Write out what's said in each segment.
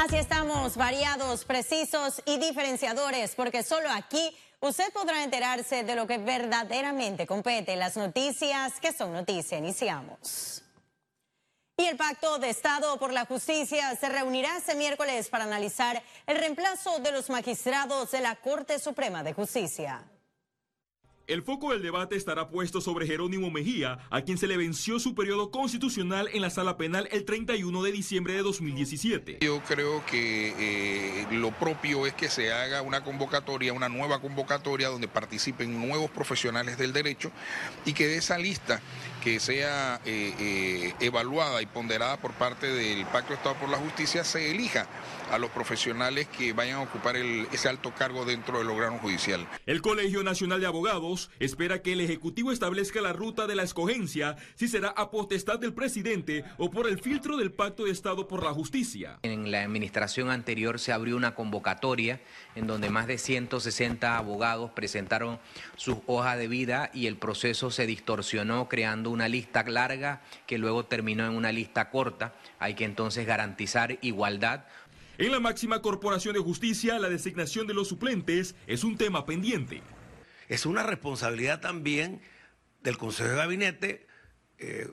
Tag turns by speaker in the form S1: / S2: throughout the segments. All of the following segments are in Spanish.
S1: Así estamos, variados, precisos y diferenciadores, porque solo aquí usted podrá enterarse de lo que verdaderamente compete las noticias que son noticia. Iniciamos. Y el Pacto de Estado por la Justicia se reunirá este miércoles para analizar el reemplazo de los magistrados de la Corte Suprema de Justicia.
S2: El foco del debate estará puesto sobre Jerónimo Mejía, a quien se le venció su periodo constitucional en la sala penal el 31 de diciembre de 2017.
S3: Yo creo que eh, lo propio es que se haga una convocatoria, una nueva convocatoria donde participen nuevos profesionales del derecho y que de esa lista que sea eh, eh, evaluada y ponderada por parte del Pacto de Estado por la Justicia se elija a los profesionales que vayan a ocupar ese alto cargo dentro del órgano judicial.
S2: El Colegio Nacional de Abogados espera que el Ejecutivo establezca la ruta de la escogencia, si será a potestad del presidente o por el filtro del Pacto de Estado por la Justicia.
S4: En la administración anterior se abrió una convocatoria en donde más de 160 abogados presentaron sus hojas de vida y el proceso se distorsionó creando una lista larga que luego terminó en una lista corta. Hay que entonces garantizar igualdad
S2: en la máxima corporación de justicia, la designación de los suplentes es un tema pendiente.
S5: Es una responsabilidad también del Consejo de Gabinete, eh,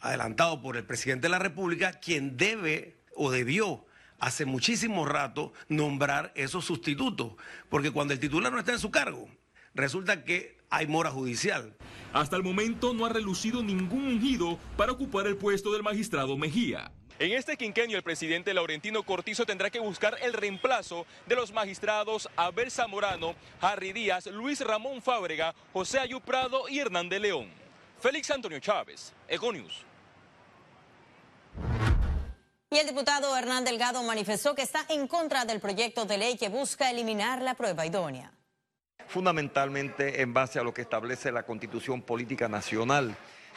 S5: adelantado por el presidente de la República, quien debe o debió hace muchísimo rato nombrar esos sustitutos, porque cuando el titular no está en su cargo, resulta que hay mora judicial.
S2: Hasta el momento no ha relucido ningún ungido para ocupar el puesto del magistrado Mejía. En este quinquenio, el presidente Laurentino Cortizo tendrá que buscar el reemplazo de los magistrados Abel Zamorano, Harry Díaz, Luis Ramón Fábrega, José Ayú Prado y Hernán de León. Félix Antonio Chávez, Econius.
S1: Y el diputado Hernán Delgado manifestó que está en contra del proyecto de ley que busca eliminar la prueba idónea.
S6: Fundamentalmente en base a lo que establece la Constitución Política Nacional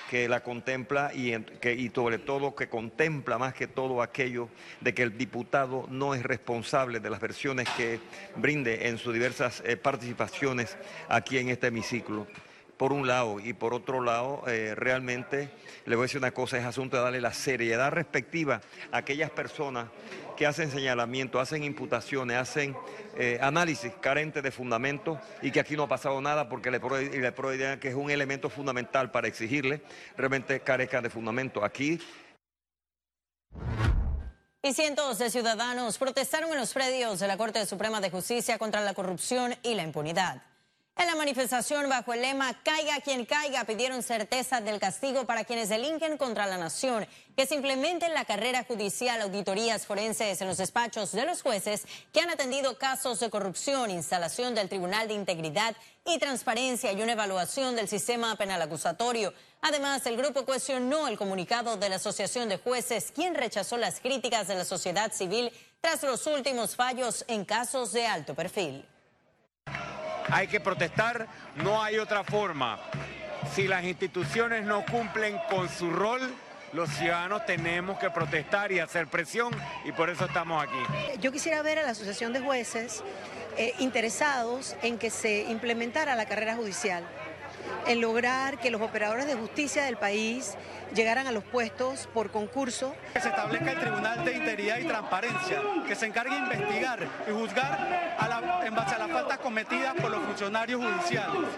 S6: que la contempla y, que, y sobre todo que contempla más que todo aquello de que el diputado no es responsable de las versiones que brinde en sus diversas eh, participaciones aquí en este hemiciclo. Por un lado, y por otro lado, eh, realmente, le voy a decir una cosa, es asunto de darle la seriedad respectiva a aquellas personas que hacen señalamiento, hacen imputaciones, hacen eh, análisis carentes de fundamento y que aquí no ha pasado nada porque le prohíben que es un elemento fundamental para exigirle, realmente carezcan de fundamento. Aquí
S1: y cientos de ciudadanos protestaron en los predios de la Corte Suprema de Justicia contra la corrupción y la impunidad. En la manifestación bajo el lema Caiga quien caiga pidieron certeza del castigo para quienes delinquen contra la nación, que se implementen la carrera judicial, auditorías forenses en los despachos de los jueces que han atendido casos de corrupción, instalación del Tribunal de Integridad y Transparencia y una evaluación del sistema penal acusatorio. Además, el grupo cuestionó el comunicado de la Asociación de Jueces, quien rechazó las críticas de la sociedad civil tras los últimos fallos en casos de alto perfil
S7: hay que protestar, no hay otra forma. Si las instituciones no cumplen con su rol, los ciudadanos tenemos que protestar y hacer presión y por eso estamos aquí.
S8: Yo quisiera ver a la Asociación de Jueces eh, interesados en que se implementara la carrera judicial en lograr que los operadores de justicia del país llegaran a los puestos por concurso.
S9: Que se establezca el Tribunal de Integridad y Transparencia, que se encargue de investigar y juzgar en base a las faltas cometidas por los funcionarios judiciales.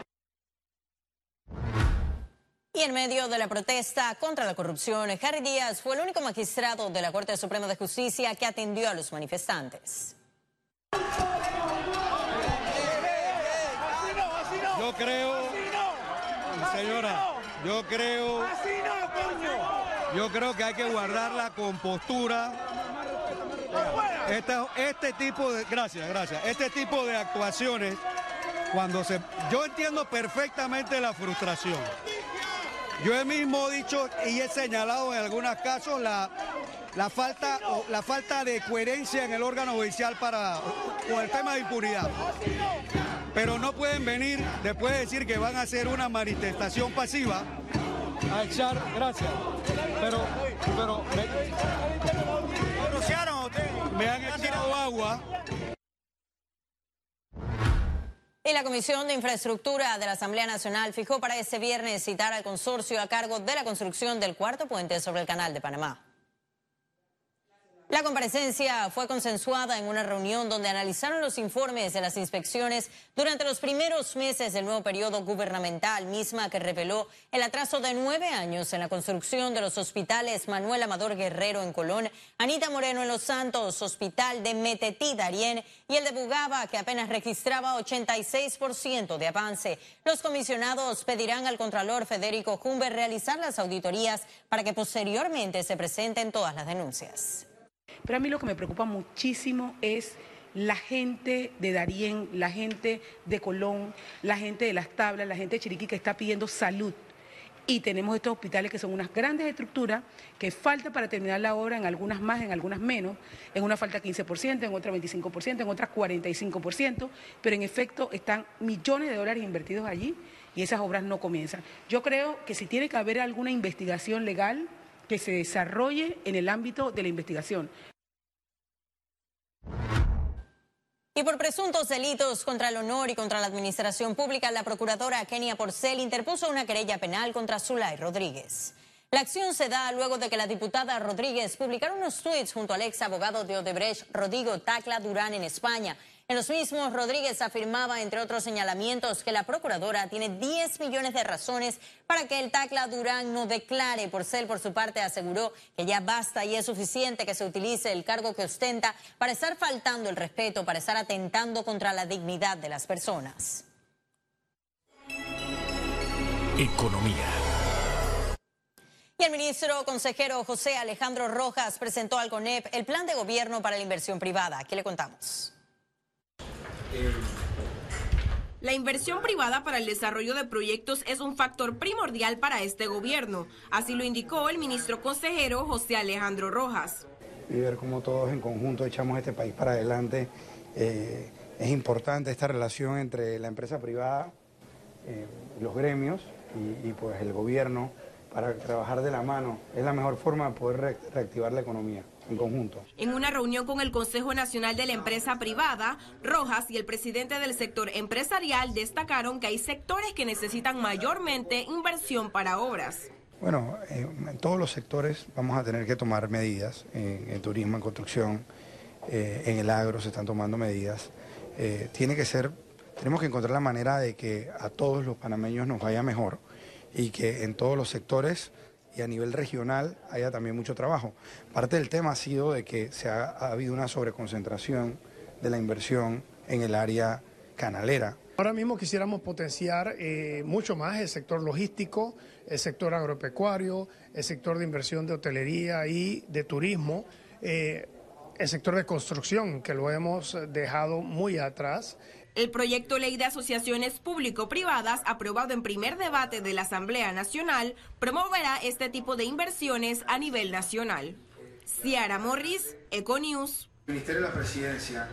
S1: Y en medio de la protesta contra la corrupción, Harry Díaz fue el único magistrado de la Corte Suprema de Justicia que atendió a los manifestantes.
S10: Yo creo Señora, yo creo. Yo creo que hay que guardar la compostura. Este, este tipo de. Gracias, gracias. Este tipo de actuaciones, cuando se. Yo entiendo perfectamente la frustración. Yo he mismo dicho y he señalado en algunos casos la, la falta, la falta de coherencia en el órgano judicial para, con el tema de impunidad pero no pueden venir después de decir que van a hacer una manifestación pasiva a echar, gracias, pero, pero me, me han echado agua.
S1: Y la Comisión de Infraestructura de la Asamblea Nacional fijó para este viernes citar al consorcio a cargo de la construcción del cuarto puente sobre el Canal de Panamá. La comparecencia fue consensuada en una reunión donde analizaron los informes de las inspecciones durante los primeros meses del nuevo periodo gubernamental, misma que reveló el atraso de nueve años en la construcción de los hospitales Manuel Amador Guerrero en Colón, Anita Moreno en Los Santos, Hospital de Metetí Darién y el de Bugaba, que apenas registraba 86% de avance. Los comisionados pedirán al Contralor Federico Humber realizar las auditorías para que posteriormente se presenten todas las denuncias.
S11: Pero a mí lo que me preocupa muchísimo es la gente de Darién, la gente de Colón, la gente de Las Tablas, la gente de Chiriquí que está pidiendo salud. Y tenemos estos hospitales que son unas grandes estructuras que falta para terminar la obra, en algunas más, en algunas menos. En una falta 15%, en otra 25%, en otras 45%, pero en efecto están millones de dólares invertidos allí y esas obras no comienzan. Yo creo que si tiene que haber alguna investigación legal, que se desarrolle en el ámbito de la investigación.
S1: Y por presuntos delitos contra el honor y contra la administración pública, la procuradora Kenia Porcel interpuso una querella penal contra Zulay Rodríguez. La acción se da luego de que la diputada Rodríguez publicara unos tweets junto al ex abogado de Odebrecht, Rodrigo Tacla Durán, en España, en los mismos, Rodríguez afirmaba, entre otros señalamientos, que la procuradora tiene 10 millones de razones para que el Tacla Durán no declare. Por ser por su parte, aseguró que ya basta y es suficiente que se utilice el cargo que ostenta para estar faltando el respeto, para estar atentando contra la dignidad de las personas.
S12: Economía.
S1: Y el ministro consejero José Alejandro Rojas presentó al CONEP el plan de gobierno para la inversión privada. Aquí le contamos.
S13: La inversión privada para el desarrollo de proyectos es un factor primordial para este gobierno. Así lo indicó el ministro consejero José Alejandro Rojas.
S14: Y ver cómo todos en conjunto echamos este país para adelante. Eh, es importante esta relación entre la empresa privada, eh, los gremios y, y pues el gobierno para trabajar de la mano. Es la mejor forma de poder reactivar la economía en conjunto.
S13: En una reunión con el Consejo Nacional de la Empresa Privada, Rojas y el presidente del sector empresarial destacaron que hay sectores que necesitan mayormente inversión para obras.
S14: Bueno, eh, en todos los sectores vamos a tener que tomar medidas, en, turismo, en construcción, eh, en el agro se están tomando medidas. Eh, tiene que ser, tenemos que encontrar la manera de que a todos los panameños nos vaya mejor y que en todos los sectores y a nivel regional haya también mucho trabajo. Parte del tema ha sido de que se ha, habido una sobreconcentración de la inversión en el área canalera.
S15: Ahora mismo quisiéramos potenciar eh, mucho más el sector logístico, el sector agropecuario, el sector de inversión de hotelería y de turismo, eh, el sector de construcción, que lo hemos dejado muy atrás.
S13: El proyecto Ley de Asociaciones Público-Privadas, aprobado en primer debate de la Asamblea Nacional, promoverá este tipo de inversiones a nivel nacional. Ciara Morris, Econews.
S14: Ministerio de la Presidencia.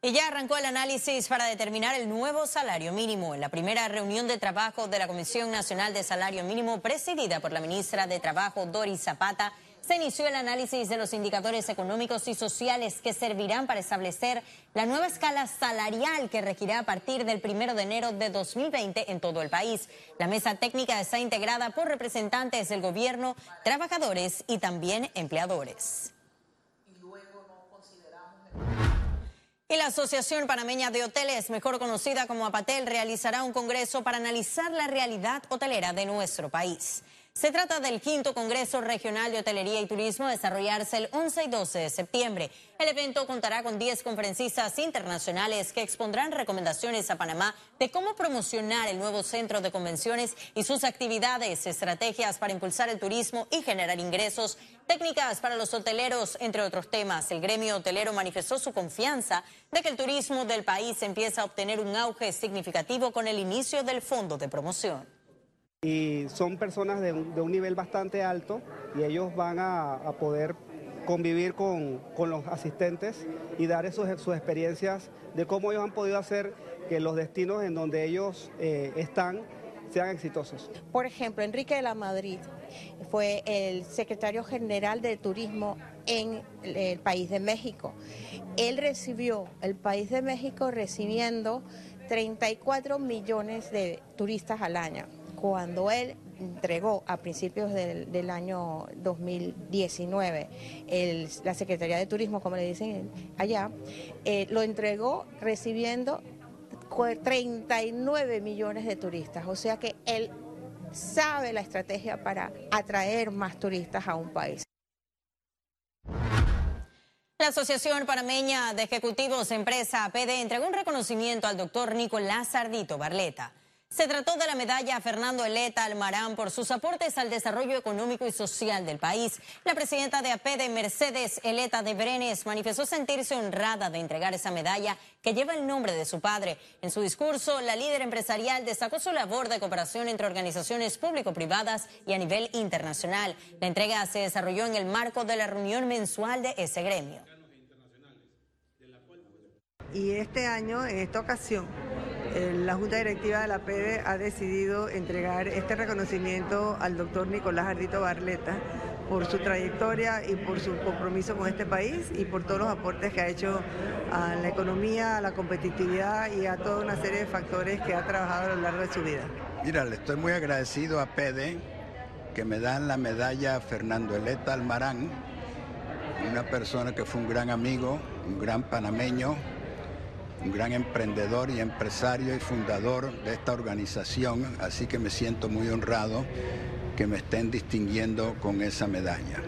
S1: Y ya arrancó el análisis para determinar el nuevo salario mínimo en la primera reunión de trabajo de la Comisión Nacional de Salario Mínimo presidida por la ministra de Trabajo Doris Zapata se inició el análisis de los indicadores económicos y sociales que servirán para establecer la nueva escala salarial que regirá a partir del primero de enero de 2020 en todo el país. La mesa técnica está integrada por representantes del gobierno, trabajadores y también empleadores. Y la Asociación Panameña de Hoteles, mejor conocida como APATEL, realizará un congreso para analizar la realidad hotelera de nuestro país. Se trata del quinto Congreso Regional de Hotelería y Turismo a desarrollarse el 11 y 12 de septiembre. El evento contará con 10 conferencistas internacionales que expondrán recomendaciones a Panamá de cómo promocionar el nuevo centro de convenciones y sus actividades, estrategias para impulsar el turismo y generar ingresos, técnicas para los hoteleros, entre otros temas. El gremio hotelero manifestó su confianza de que el turismo del país empieza a obtener un auge significativo con el inicio del fondo de promoción
S16: y son personas de un, nivel bastante alto y ellos van a, poder convivir con, los asistentes y dar sus, sus, experiencias de cómo ellos han podido hacer que los destinos en donde ellos eh, están sean exitosos.
S17: Por ejemplo, Enrique de la Madrid fue el secretario general de turismo en el país de México. Él recibió, el país de México recibiendo 34 millones de turistas al año cuando él entregó a principios del, año 2019 la Secretaría de Turismo, como le dicen allá, eh, lo entregó recibiendo 39 millones de turistas. O sea que él sabe la estrategia para atraer más turistas a un país.
S1: La Asociación Panameña de Ejecutivos Empresa APD entregó un reconocimiento al doctor Nicolás Ardito Barleta. Se trató de la medalla Fernando Eleta Almarán por sus aportes al desarrollo económico y social del país. La presidenta de APD, Mercedes Eleta de Brenes, manifestó sentirse honrada de entregar esa medalla que lleva el nombre de su padre. En su discurso, la líder empresarial destacó su labor de cooperación entre organizaciones público-privadas y a nivel internacional. La entrega se desarrolló en el marco de la reunión mensual de ese gremio.
S18: Y este año, en esta ocasión, la Junta Directiva de la PEDE ha decidido entregar este reconocimiento al doctor Nicolás Ardito Barleta por su trayectoria y por su compromiso con este país y por todos los aportes que ha hecho a la economía, a la competitividad y a toda una serie de factores que ha trabajado a lo largo de su vida.
S19: Mira, le estoy muy agradecido a PEDE que me dan la medalla Fernando Eleta Almarán, una persona que fue un gran amigo, un gran panameño, un gran emprendedor y empresario y fundador de esta organización, así que me siento muy honrado que me estén distinguiendo con esa medalla.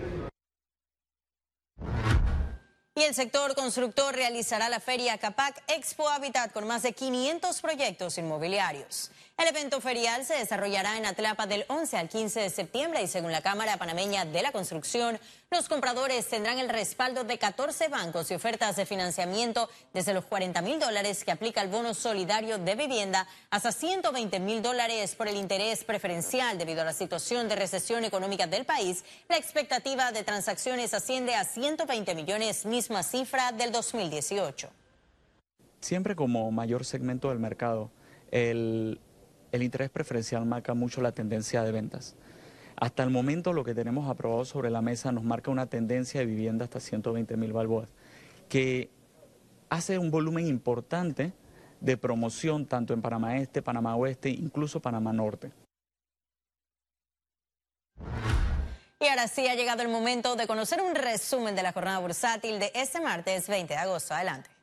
S1: Y el sector constructor realizará la feria Capac Expo Habitat con más de 500 proyectos inmobiliarios. El evento ferial se desarrollará en Atlapa del 11 al 15 de septiembre y según la Cámara Panameña de la Construcción, los compradores tendrán el respaldo de 14 bancos y ofertas de financiamiento desde los 40 mil dólares que aplica el bono solidario de vivienda hasta 120 mil dólares por el interés preferencial debido a la situación de recesión económica del país. La expectativa de transacciones asciende a 120 millones, misma cifra del 2018.
S20: Siempre como mayor segmento del mercado, el el interés preferencial marca mucho la tendencia de ventas. Hasta el momento lo que tenemos aprobado sobre la mesa nos marca una tendencia de vivienda hasta 120 mil balboas, que hace un volumen importante de promoción tanto en Panamá Este, Panamá Oeste, incluso Panamá Norte.
S1: Y ahora sí ha llegado el momento de conocer un resumen de la jornada bursátil de este martes 20 de agosto. Adelante.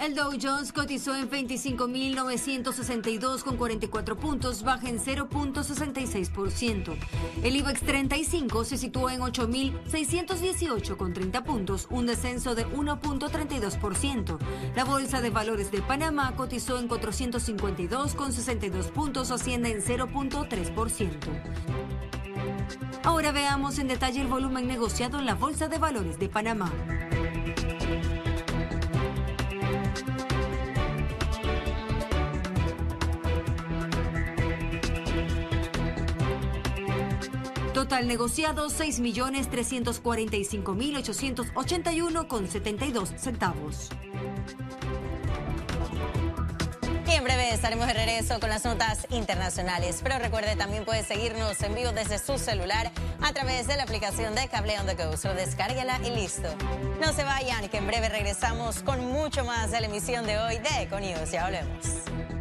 S21: El Dow Jones cotizó en 25.962 con 44 puntos, baja en 0.66%. El IBEX 35 se situó en 8.618 con 30 puntos, un descenso de 1.32%. La Bolsa de Valores de Panamá cotizó en 452 con 62 puntos, asciende en 0.3%. Ahora veamos en detalle el volumen negociado en la Bolsa de Valores de Panamá. Total negociado 6.345.881 con 72 centavos.
S1: Y en breve estaremos de regreso con las notas internacionales. Pero recuerde, también puede seguirnos en vivo desde su celular a través de la aplicación de Cable on the Go. Solo descárguela y listo. No se vayan, que en breve regresamos con mucho más de la emisión de hoy de Econius. Ya volvemos.